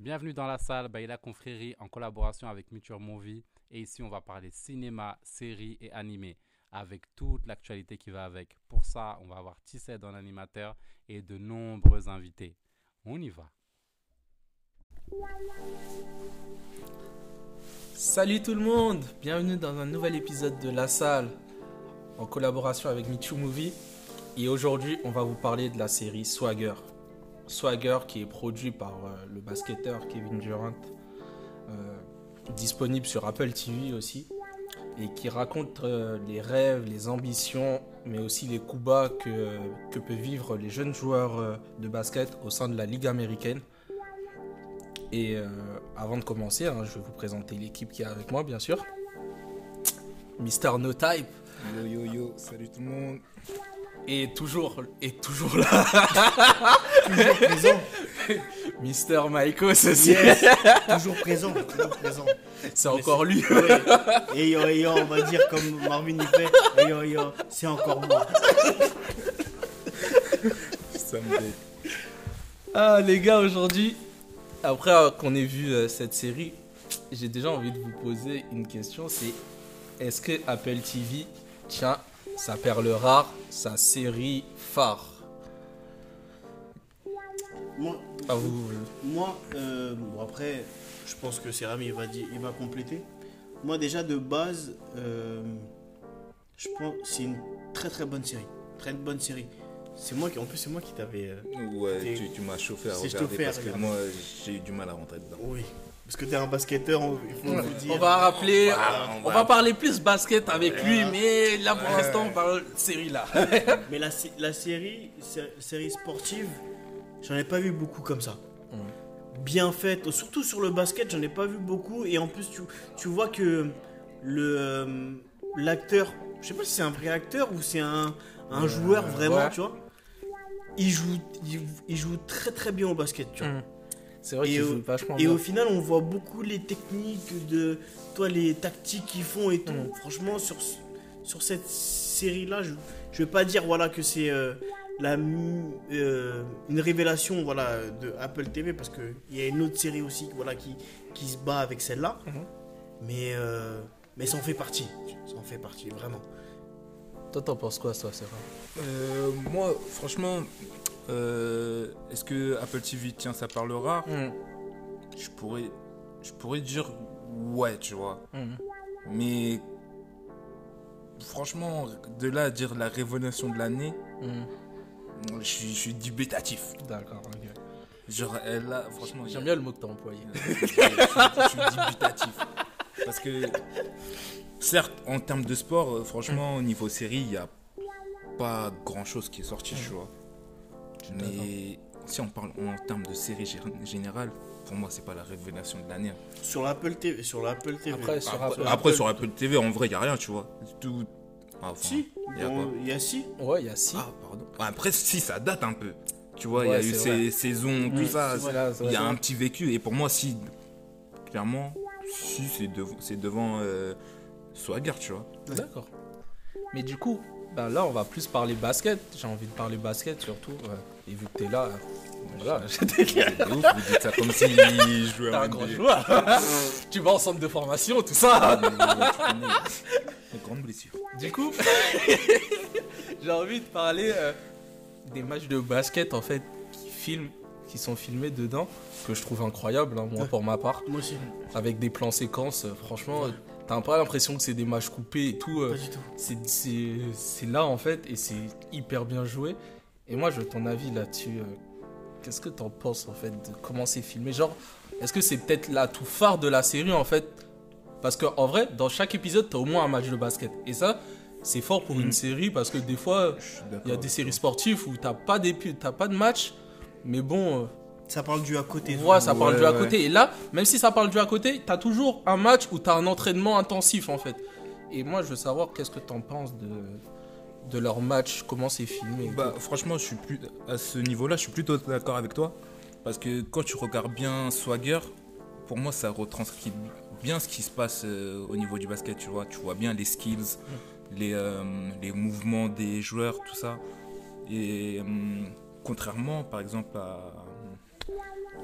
Bienvenue dans la salle Baila Confrérie en collaboration avec Muture Movie. Et ici, on va parler cinéma, séries et animés avec toute l'actualité qui va avec. Pour ça, on va avoir Tissé dans l'animateur et de nombreux invités. On y va. Salut tout le monde, bienvenue dans un nouvel épisode de La Salle en collaboration avec Michu Movie. Et aujourd'hui, on va vous parler de la série Swagger. Swagger qui est produit par euh, le basketteur Kevin Durant, euh, disponible sur Apple TV aussi, et qui raconte euh, les rêves, les ambitions, mais aussi les coups bas que, que peuvent vivre les jeunes joueurs de basket au sein de la Ligue américaine. Et avant de commencer, hein, je vais vous présenter l'équipe qui est avec moi, bien sûr. Mister No Type Yo yo yo, salut tout le monde. Est toujours, est toujours là. Toujours présent. Mister Maikos aussi. Yes. toujours présent. Toujours présent. C'est encore lui. Ouais. Et yo, et yo, on va dire comme Marvin il fait. Et yo, et yo, c'est encore moi. Ça me dé- Ah les gars, aujourd'hui, après qu'on ait vu euh, cette série, j'ai déjà envie de vous poser une question. C'est est-ce que Apple TV tient sa perle rare, sa série phare Moi, À vous. euh, moi euh, bon après, je pense que Céram il va, dire, il va compléter. Moi déjà de base, euh, je pense que c'est une très très bonne série. Très bonne série. C'est moi qui, en plus c'est moi qui t'avais. euh, Ouais, tu, tu m'as chauffé à regarder parce que regarder. moi j'ai eu du mal à rentrer dedans. oui. Parce que t'es un basketteur, on, il faut vous dire. On va rappeler, on, on va... va- parler plus basket avec lui, mais là pour Ouais. l'instant on parle série là. Mais la, sé- la série, sé- série sportive, j'en ai pas vu beaucoup comme ça. Bien faite, surtout sur le basket, j'en ai pas vu beaucoup. Et en plus, tu, tu vois que le euh, l'acteur, je sais pas si c'est un vrai acteur ou c'est un, un joueur vraiment, ouais. tu vois. Il joue, il, il joue très très bien au basket, tu vois. Mm. C'est vrai Et qu'il au- joue vachement Et bien. au final, on voit beaucoup les techniques de toi, les tactiques qu'ils font et tout. Mm. Franchement, sur, sur cette série-là, je, je vais pas dire voilà que c'est euh, la euh, une révélation voilà de Apple TV parce que il y a une autre série aussi voilà qui qui se bat avec celle-là. Mhm. Mais euh, mais ça en fait partie. Ça en fait partie vraiment. Toi t'en penses quoi toi, c'est Euh, moi, franchement, euh, est-ce que Apple TV tient sa parle rare vrai Je pourrais, je pourrais dire ouais, tu vois. Mm. Mais franchement, de là à dire la révélation de l'année, Mm. je suis, je suis dubitatif. D'accord, ok. Genre, elle a, franchement, J'aime bien le mot que t'as employé. je, suis- je suis dubitatif. Parce que, certes, en termes de sport, euh, franchement, au niveau série, il n'y a pas grand chose qui est sorti, tu vois. Mais si on parle en termes de série gé- générale, pour moi, c'est pas la révélation de l'année. Sur l'Apple TV, sur l'Apple TV. Après, sur Après, Apple- après, sur Apple TV, en vrai, il n'y a rien, tu vois. Tout. Ah, enfin, si, y a quoi bon, il y a si. Ouais, il y a six. Ah, pardon. Après, si, ça date un peu. Tu vois, il y a eu ces saisons, tout Mm, ça. vrai, c'est Il y a vrai. un petit vécu. Et pour moi, si, clairement, si, c'est devant euh, Swagger, tu vois. D'accord. Mais du coup, bah là, on va plus parler basket. J'ai envie de parler basket surtout. ouais. Et vu que t'es là, voilà, j'étais ouf, vous dites ça comme si je jouais à un grand joueur. tu vas en centre de formation, tout ça. Une grande blessure. Du coup, j'ai envie de parler euh, des matchs de basket en fait qui filment, qui sont filmés dedans, que je trouve incroyable, hein, moi pour ma part, Moi aussi. avec des plans séquences. euh, franchement, t'as pas l'impression que c'est des matchs coupés et tout. euh, Pas du tout. c'est- c'est c'est là en fait et c'est hyper bien joué. Et moi, je veux ton avis là-dessus. euh, Qu'est-ce que t'en penses en fait de comment c'est filmé? Genre, est-ce que c'est peut-être l'atout phare de la série en fait? Parce qu'en vrai, dans chaque épisode, t'as au moins un match de basket. Et ça, c'est fort pour une Mhm. série parce que des fois, il y a des séries sportives où t'as pas, d'épi- t'as pas de match, mais bon, euh, Ça parle du à côté. voilà, ça parle Ouais, du à ouais. côté. Et là, même si ça parle du à côté, t'as toujours un match où t'as un entraînement intensif en fait. Et moi, je veux savoir qu'est-ce que t'en penses de, de leur match, comment c'est filmé. Bah, tout. franchement, je suis plus à ce niveau-là, je suis plutôt d'accord avec toi. Parce que quand tu regardes bien Swagger, pour moi, ça retranscrit bien ce qui se passe euh, au niveau du basket, tu vois. Tu vois bien les skills, les, euh, les mouvements des joueurs, tout ça. Et euh, contrairement, par exemple, à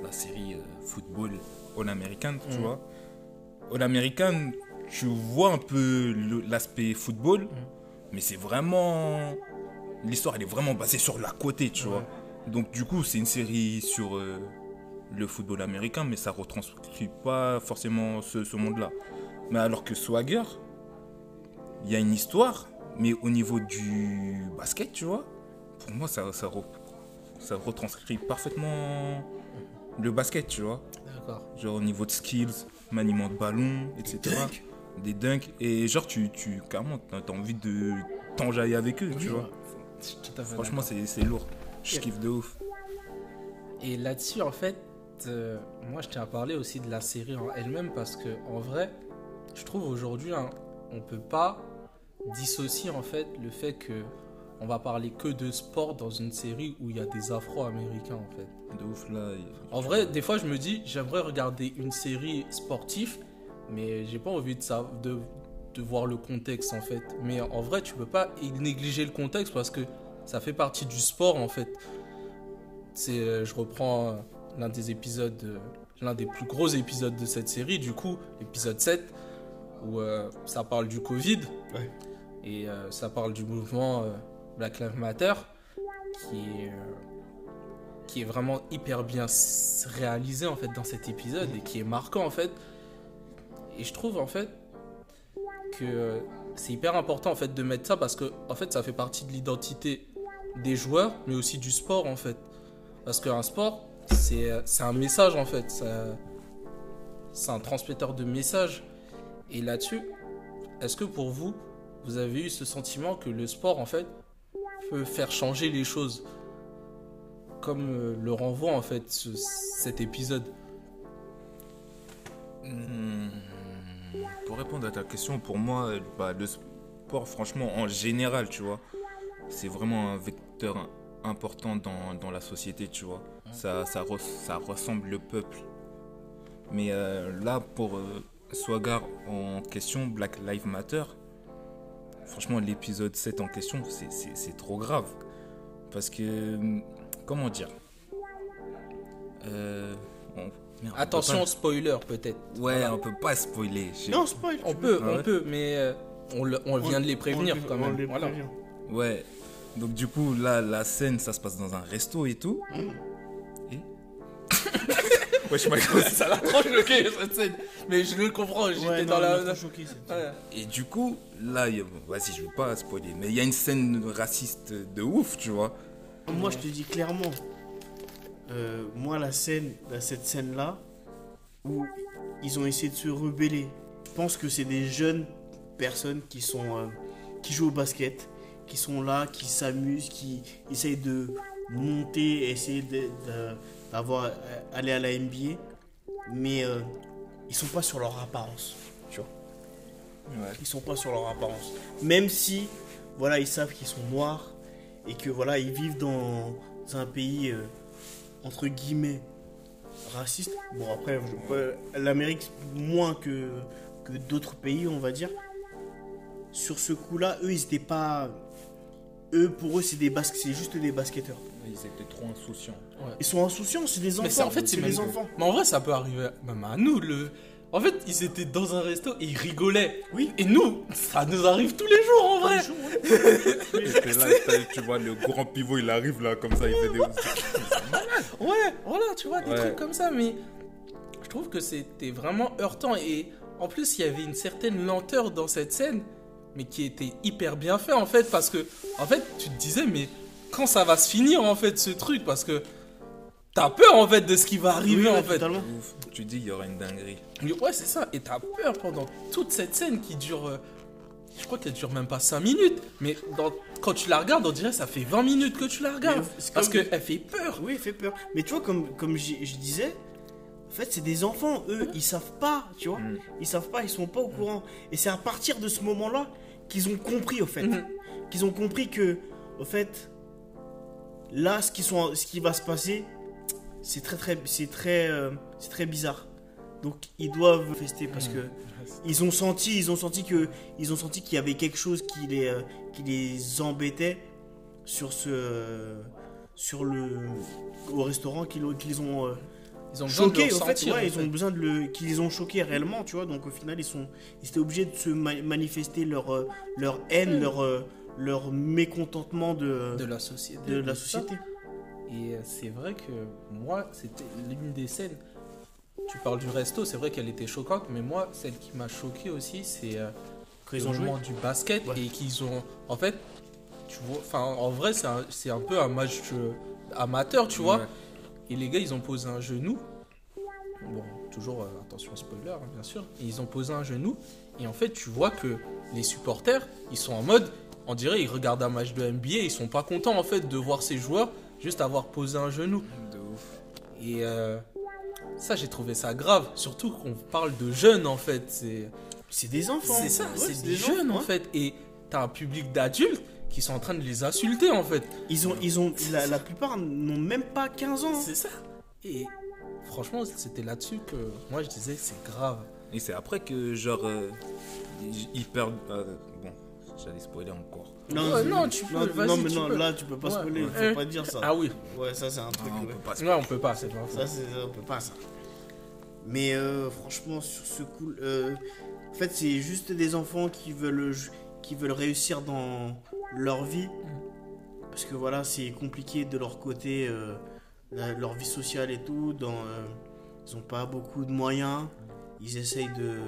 la série euh, football all-américaine, tu Mm. vois. All-américaine, tu vois un peu l'aspect football, Mm. mais c'est vraiment. L'histoire, elle est vraiment basée sur la côté, tu vois. Donc, du coup, c'est une série sur euh, le football américain, mais ça retranscrit pas forcément ce, ce monde-là. Mais alors que Swagger, il y a une histoire, mais au niveau du basket, tu vois, pour moi, ça, ça, re- ça retranscrit parfaitement le basket, tu vois. D'accord. Genre au niveau de skills, maniement de ballon, etc. Des dunks. Et genre, tu, tu carrément, t'as envie de t'enjailler avec eux, tu vois. Je suis tout à fait Franchement, c'est c'est lourd. Je kiffe de ouf. Et là-dessus, en fait, euh, moi, je tiens à parler aussi de la série en elle-même parce que, en vrai, je trouve aujourd'hui, hein, on peut pas dissocier en fait le fait que on va parler que de sport dans une série où il y a des Afro-Américains en fait. De ouf, là. En vrai, des fois, je me dis, j'aimerais regarder une série sportive, mais j'ai pas envie de ça, de, de voir le contexte en fait. Mais en vrai, tu peux pas négliger le contexte parce que ça fait partie du sport en fait. C'est, euh, je reprends euh, l'un des épisodes, euh, l'un des plus gros épisodes de cette série, du coup, l'épisode 7, où euh, ça parle du Covid Ouais. et euh, ça parle du mouvement euh, Black Lives Matter qui est euh, vraiment hyper bien réalisé en fait dans cet épisode et qui est marquant en fait. Et je trouve en fait que euh, c'est hyper important en fait de mettre ça parce que en fait ça fait partie de l'identité des joueurs mais aussi du sport en fait. Parce qu'un sport c'est euh, un message en fait, c'est un transmetteur de messages. Et là-dessus, est-ce que pour vous, vous avez eu ce sentiment que le sport en fait peut faire changer les choses comme euh, le renvoie en fait ce- cet épisode. Hmm, Pour répondre à ta question, pour moi, bah, le sport, franchement, en général, tu vois, c'est vraiment un vecteur important dans, dans la société, tu vois. Ça, ça, res- ça ressemble le peuple. Mais euh, là, pour euh, Swagar en question, Black Lives Matter, franchement, l'épisode 7 en question, c'est- c'est c'est trop grave. Parce que, comment dire? Euh, on- merde, on peut Attention spoiler peut-être. pas- Ouais, on peut pas spoiler. Non, spoil. On peut, Ah on ouais peut, mais euh, on, le- on vient de les prévenir on- quand on même. les Voilà. prévient. Ouais. Donc du coup, là, la scène, ça se passe dans un resto et tout. Et Wesh, Michael. Ça l'a trop choqué cette scène. Mais je le comprends, j'étais Ouais, dans la. trop choqué. Ouais. Et du coup, là, vas-y, je veux pas spoiler, mais il y a une scène raciste de ouf, tu vois. Moi, je te dis clairement, euh, moi, la scène, cette scène-là, où ils ont essayé de se rebeller, je pense que c'est des jeunes personnes qui sont, euh, qui jouent au basket, qui sont là, qui s'amusent, qui essayent de monter, essayer de- de- d'avoir, euh, aller à la NBA, mais euh, ils sont pas sur leur apparence, tu vois. Ouais. Ils sont pas sur leur apparence. Même si, voilà, ils savent qu'ils sont noirs et que voilà, ils vivent dans un pays euh, entre guillemets raciste. Bon après, l'Amérique moins que que d'autres pays, on va dire. Sur ce coup-là, eux, ils étaient pas. Eux, pour eux, c'est des basques, c'est juste des basketteurs. Ils étaient trop insouciants. Ils sont insouciants, c'est des enfants. Mais c'est en fait, c'est des même- enfants. Mais en vrai, ça peut arriver même à nous. Le... En fait, ils étaient dans un resto et ils rigolaient. Oui. Et nous, ça nous arrive tous les jours en vrai. Et là, t'as- tu vois, le grand pivot, il arrive là, comme ça, il fait des... Ouais, voilà, tu vois, des Ouais. trucs comme ça, mais je trouve que c'était vraiment heurtant et en plus, il y avait une certaine lenteur dans cette scène, mais qui était hyper bien fait en fait, parce que, en fait, tu te disais, mais quand ça va se finir en fait ce truc, parce que t'as peur en fait de ce qui va arriver Oui, ouais, en fait. Ouf. Tu dis, il y aura une dinguerie. Ouais, c'est ça, et t'as peur pendant toute cette scène qui dure. euh, je crois qu'elle dure même pas 5 minutes, mais dans- quand tu la regardes, on dirait que ça fait 20 minutes que tu la regardes. Parce qu'elle fait peur. Oui, il fait peur. Mais tu vois, comme, comme je disais, en fait, c'est des enfants, eux, ils savent pas, tu vois. Mm. Ils savent pas, ils sont pas au courant. Et c'est à partir de ce moment-là qu'ils ont compris, au fait. Mhm. Qu'ils ont compris que, au fait, là, ce qui, sont, ce qui va se passer, c'est très, très, c'est très, euh, c'est très bizarre. Donc, ils doivent fester parce que ils ont senti, ils ont senti que, ils ont senti qu'il y avait quelque chose qui les, euh, qui les embêtait sur ce, sur le, au restaurant qu'ils ont, qu'ils ont, euh, Ils ont besoin de choqués le en fait, ouais, en ils fait. ont besoin de le qu'ils ont choqués réellement tu vois donc au final ils sont ils étaient obligés de se ma- manifester leur euh, leur haine leur euh, leur mécontentement de de la société. de la société Et euh, c'est vrai que moi, c'était l'une des scènes. Tu parles du resto, c'est vrai qu'elle était choquante, mais moi, celle qui m'a choqué aussi, c'est euh, quand ils le ont joué du basket Ouais. et qu'ils ont. En fait, tu vois, enfin, en vrai, c'est un, c'est un peu un match euh, amateur, tu vois. Et les gars, ils ont posé un genou. Bon, toujours, euh, attention spoiler, hein, bien sûr. Et ils ont posé un genou. Et en fait, tu vois que les supporters, ils sont en mode, on dirait, ils regardent un match de NBA, ils sont pas contents en fait de voir ces joueurs juste avoir posé un genou. De ouf. Et euh, ça, j'ai trouvé ça grave. Surtout qu'on parle de jeunes en fait. C'est des enfants c'est ça, Ouais, c'est des jeunes enfants, en ouais. fait. Et t'as un public d'adultes qui sont en train de les insulter en fait. ils ont ils ont la, la plupart n'ont même pas 15 ans hein. C'est ça. Et franchement, c'était là-dessus que moi je disais c'est grave. Et c'est après que, genre, euh, ils- perdent. euh, bon, j'allais spoiler encore. Ouais, c'est- non, tu peux, non, vas-y, non, mais tu non, peux. là tu peux pas Ouais. spoiler, faut Euh, pas dire ça. Ah oui, Ouais, ça c'est un truc. Ah, on ouais. peut pas ouais, on peut pas, c'est pas Ça, c'est, on peut pas ça. Mais euh, franchement, sur ce coup, euh, en fait, c'est juste des enfants qui veulent, qui veulent réussir dans leur vie. Parce que voilà, c'est compliqué de leur côté, euh, la- leur vie sociale et tout. Dans, euh, ils n'ont pas beaucoup de moyens. Ils essayent de,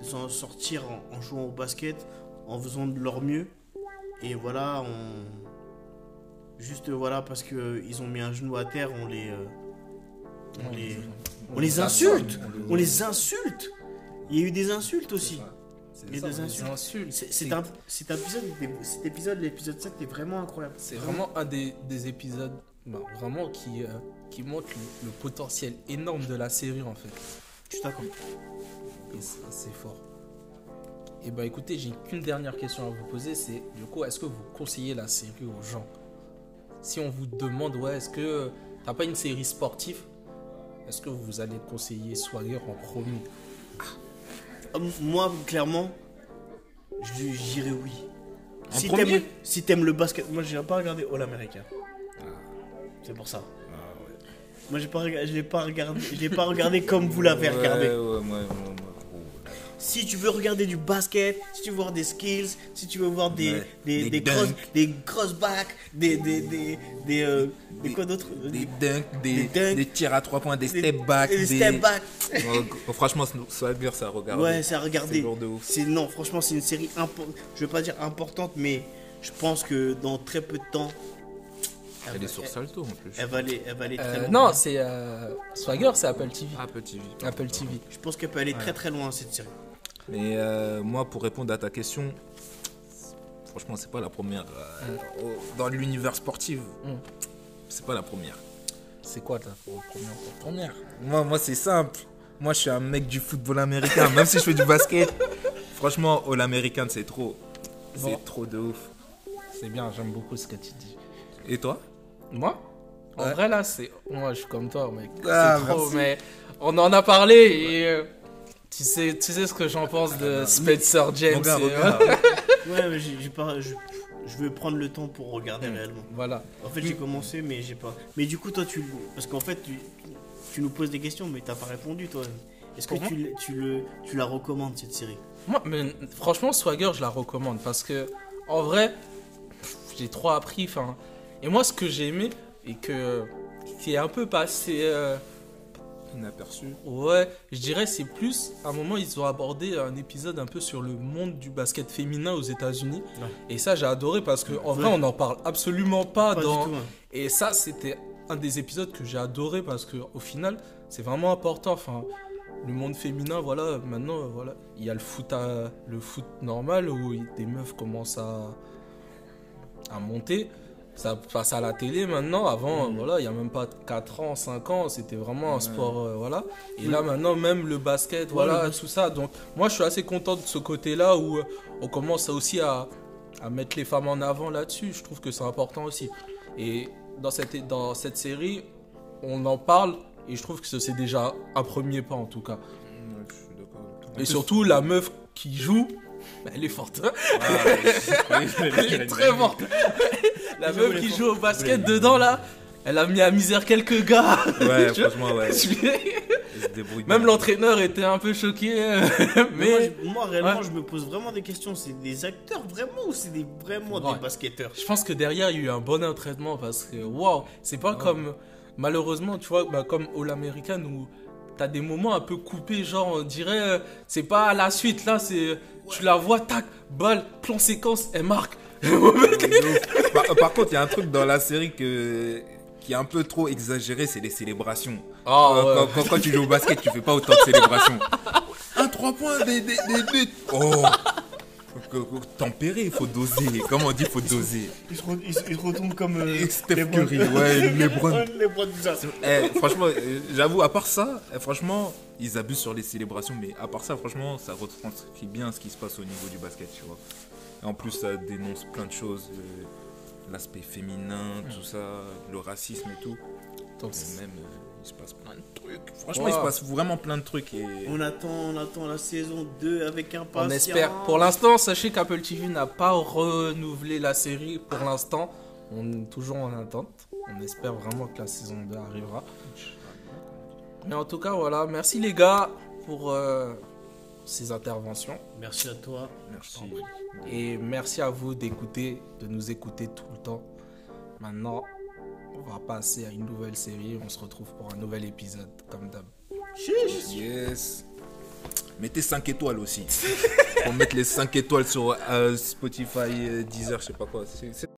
de s'en sortir en, en jouant au basket, en faisant de leur mieux. Et voilà, on. Juste voilà, parce qu'ils ont mis un genou à terre, on les. euh, on les, on les insulte On les insulte Il y a eu des insultes aussi. Les insultes. insulte. C'est un, cet épisode, cet épisode, l'épisode 7 est vraiment incroyable. C'est vraiment un des, des épisodes bah, vraiment qui, euh, qui montre le, le potentiel énorme de la série en fait. Suis d'accord. Et c'est c'est fort. Et bah écoutez, j'ai qu'une dernière question à vous poser, c'est du coup, est-ce que vous conseillez la série aux gens? Si on vous demande, ouais, est-ce que t'as pas une série sportive? Est-ce que vous allez conseiller Swagger en premier? Ah, Moi, clairement, dirais oui. En Si t'aimes si le basket, moi j'ai pas regardé All America. C'est pour ça. Moi j'ai pas pas regardé, je l'ai pas regardé comme vous l'avez regardé. Ouais, ouais, ouais. Si tu veux regarder du basket, si tu veux voir des skills, si tu veux voir des Ouais. des, Des des, dunks. cross, des cross back, des des des des, euh, des Des- quoi d'autre? Des dunks, des, Des dunks. des tirs à trois points, des Des- step back. des step back. Ouais, gros, franchement, Swagger, ça regarde. Ouais, c'est à regarder. C'est non, franchement, c'est une série impo- je veux pas dire importante mais je pense que dans très peu de temps Elle va- est sur Salto en plus. elle va aller elle va aller très Euh, loin. Non, c'est euh, Swagger, c'est Apple TV. Apple TV. Apple TV. Je pense qu'elle peut aller très très loin cette série. Mais euh, moi, pour répondre à ta question, franchement, c'est pas la première. euh, au- Dans l'univers sportif, Mm. c'est pas la première. C'est quoi ta première Première? Moi, moi c'est simple. Moi, je suis un mec du football américain, même si je fais du basket. Franchement, All American, c'est trop. C'est Bon. trop de ouf. C'est bien, j'aime beaucoup ce que tu dis. Et toi? Moi? En Ouais. vrai, là, c'est. Moi, je suis comme toi, mec. Ah, c'est trop, merci. mais on en a parlé et. Tu sais, tu sais ce que j'en pense de Spencer James. Regarde, et, regarde. Ouais, mais j'ai pas je, je vais prendre le temps pour regarder réellement. Voilà. En fait, j'ai commencé mais j'ai pas. Mais du coup, toi tu parce qu'en fait tu, tu nous poses des questions mais t'as pas répondu toi. Est-ce que tu, l- tu le tu la recommandes cette série? Moi, mais, franchement, Swagger, je la recommande parce que, en vrai, j'ai trop appris. Enfin, et moi, ce que j'ai aimé et que qui est un peu passé, euh, Inaperçu. ouais, je dirais, c'est plus. À un moment, ils ont abordé un épisode un peu sur le monde du basket féminin aux États-Unis, Ouais. et ça, j'ai adoré parce que, en vrai, on n'en parle absolument pas, Pas dans. du tout. hein. Et ça, c'était un des épisodes que j'ai adoré parce que au final, c'est vraiment important. Enfin, le monde féminin, voilà, maintenant, voilà, il y a le foot, à- le foot normal où des meufs commencent à, à monter. Ça passe à la télé maintenant. Avant, euh, voilà, il y a même pas 4 ans, 5 ans, c'était vraiment un sport, euh, voilà. Et Oui. là, maintenant, même le basket, voilà, tout ça. Donc, moi, je suis assez content de ce côté-là où euh, on commence aussi à, à mettre les femmes en avant là-dessus. Je trouve que c'est important aussi. Et dans cette, dans cette série, on en parle et je trouve que c'est déjà un premier pas en tout cas. Ouais, je suis d'accord avec toi. En Et surtout, la meuf qui joue, elle est forte. Ah, elle est très forte. la meuf qui joue au basket dedans là, elle a mis à misère quelques gars. Ouais, franchement, ouais. Même l'entraîneur était un peu choqué. euh, Mais Mais moi, réellement, ouais. je me pose vraiment des questions. C'est des acteurs vraiment ou c'est des, vraiment Ouais. des basketteurs? Je pense que derrière, il y a eu un bon entraînement parce que, waouh, c'est pas comme, malheureusement, tu vois, bah, comme All American où t'as des moments un peu coupés, genre, on dirait, euh, c'est pas à la suite, là, c'est, tu la vois, tac, balle, plan séquence, elle marque. par, par contre, il y a un truc dans la série que, qui est un peu trop exagéré, c'est les célébrations. Ah, Euh, ouais. quand, quand- quand tu joues au basket, tu fais pas autant de célébrations. Un 3 points, des, des. Oh Tempérer, il faut doser. Comme on dit, il faut doser? ils se, re- comme. euh, Steph LeBron. Curry, ouais, tout ça. Eh, franchement, euh, j'avoue, à part ça, eh, franchement, ils abusent sur les célébrations, mais à part ça, franchement, ça retranscrit bien ce qui se passe au niveau du basket, tu vois. Et en plus, ça dénonce plein de choses, euh, l'aspect féminin, tout ça, le racisme et tout. Et même, euh, il se passe plein de trucs. Franchement, il se passe vraiment plein de trucs. Et... On attend, on attend la saison 2 avec impatience. On espère. Pour l'instant, sachez qu'Apple TV n'a pas renouvelé la série. Pour l'instant, on est toujours en attente. On espère vraiment que la saison 2 arrivera. Mais en tout cas, voilà. Merci les gars pour euh, ces interventions. Merci à toi. Merci. Et merci à vous d'écouter, de nous écouter tout le temps. Maintenant, on va passer à une nouvelle série. On se retrouve pour un nouvel épisode, comme d'hab. Yes. Mettez 5 étoiles aussi. Faut mettre les 5 étoiles sur euh, Spotify, euh, Deezer, je sais pas quoi. C'est- c'est-